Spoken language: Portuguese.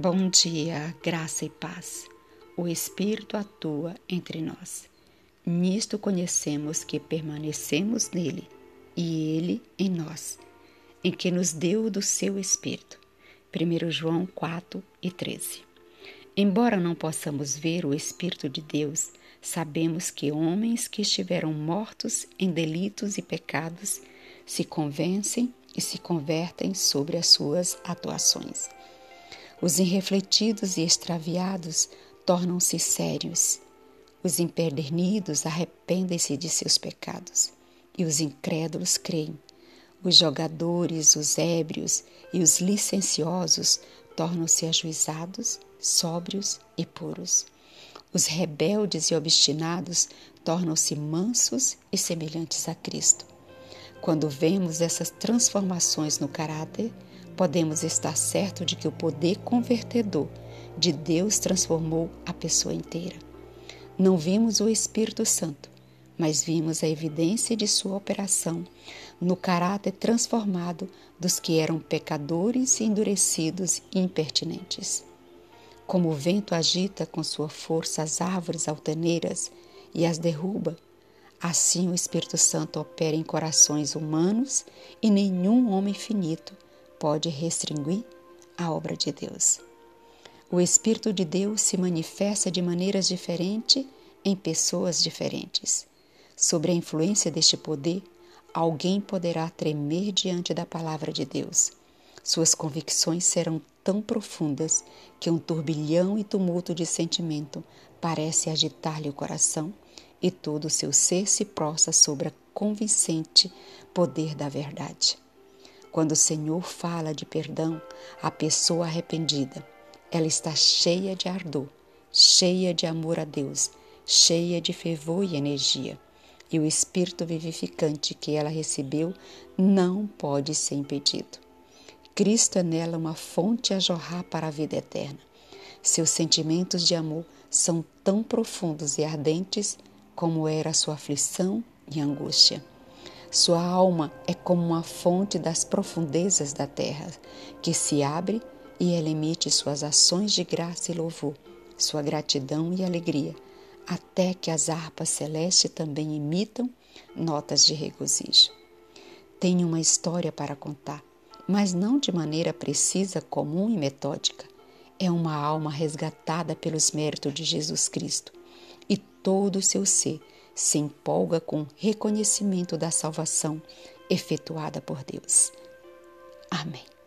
Bom dia, graça e paz. O Espírito atua entre nós. Nisto conhecemos que permanecemos nele e ele em nós, em que nos deu do seu Espírito. 1 João 4 e 13. Embora não possamos ver o Espírito de Deus, sabemos que homens que estiveram mortos em delitos e pecados se convencem e se convertem sobre as suas atuações. Os irrefletidos e extraviados tornam-se sérios. Os empedernidos arrependem-se de seus pecados. E os incrédulos creem. Os jogadores, os ébrios e os licenciosos tornam-se ajuizados, sóbrios e puros. Os rebeldes e obstinados tornam-se mansos e semelhantes a Cristo. Quando vemos essas transformações no caráter, podemos estar certos de que o poder convertedor de Deus transformou a pessoa inteira. Não vimos o Espírito Santo, mas vimos a evidência de sua operação no caráter transformado dos que eram pecadores, endurecidos e impertinentes. Como o vento agita com sua força as árvores altaneiras e as derruba, assim o Espírito Santo opera em corações humanos e nenhum homem finito pode restringir a obra de Deus. O Espírito de Deus se manifesta de maneiras diferentes em pessoas diferentes. Sobre a influência deste poder, alguém poderá tremer diante da palavra de Deus. Suas convicções serão tão profundas que um turbilhão e tumulto de sentimento parece agitar-lhe o coração e todo o seu ser se prostra sobre a convincente poder da verdade. Quando o Senhor fala de perdão à pessoa arrependida, ela está cheia de ardor, cheia de amor a Deus, cheia de fervor e energia. E o espírito vivificante que ela recebeu não pode ser impedido. Cristo é nela uma fonte a jorrar para a vida eterna. Seus sentimentos de amor são tão profundos e ardentes como era a sua aflição e angústia. Sua alma é como uma fonte das profundezas da terra, que se abre e ela emite suas ações de graça e louvor, sua gratidão e alegria, até que as harpas celestes também imitam notas de regozijo. Tenho uma história para contar, mas não de maneira precisa, comum e metódica. É uma alma resgatada pelos méritos de Jesus Cristo e todo o seu ser se empolga com o reconhecimento da salvação efetuada por Deus. Amém.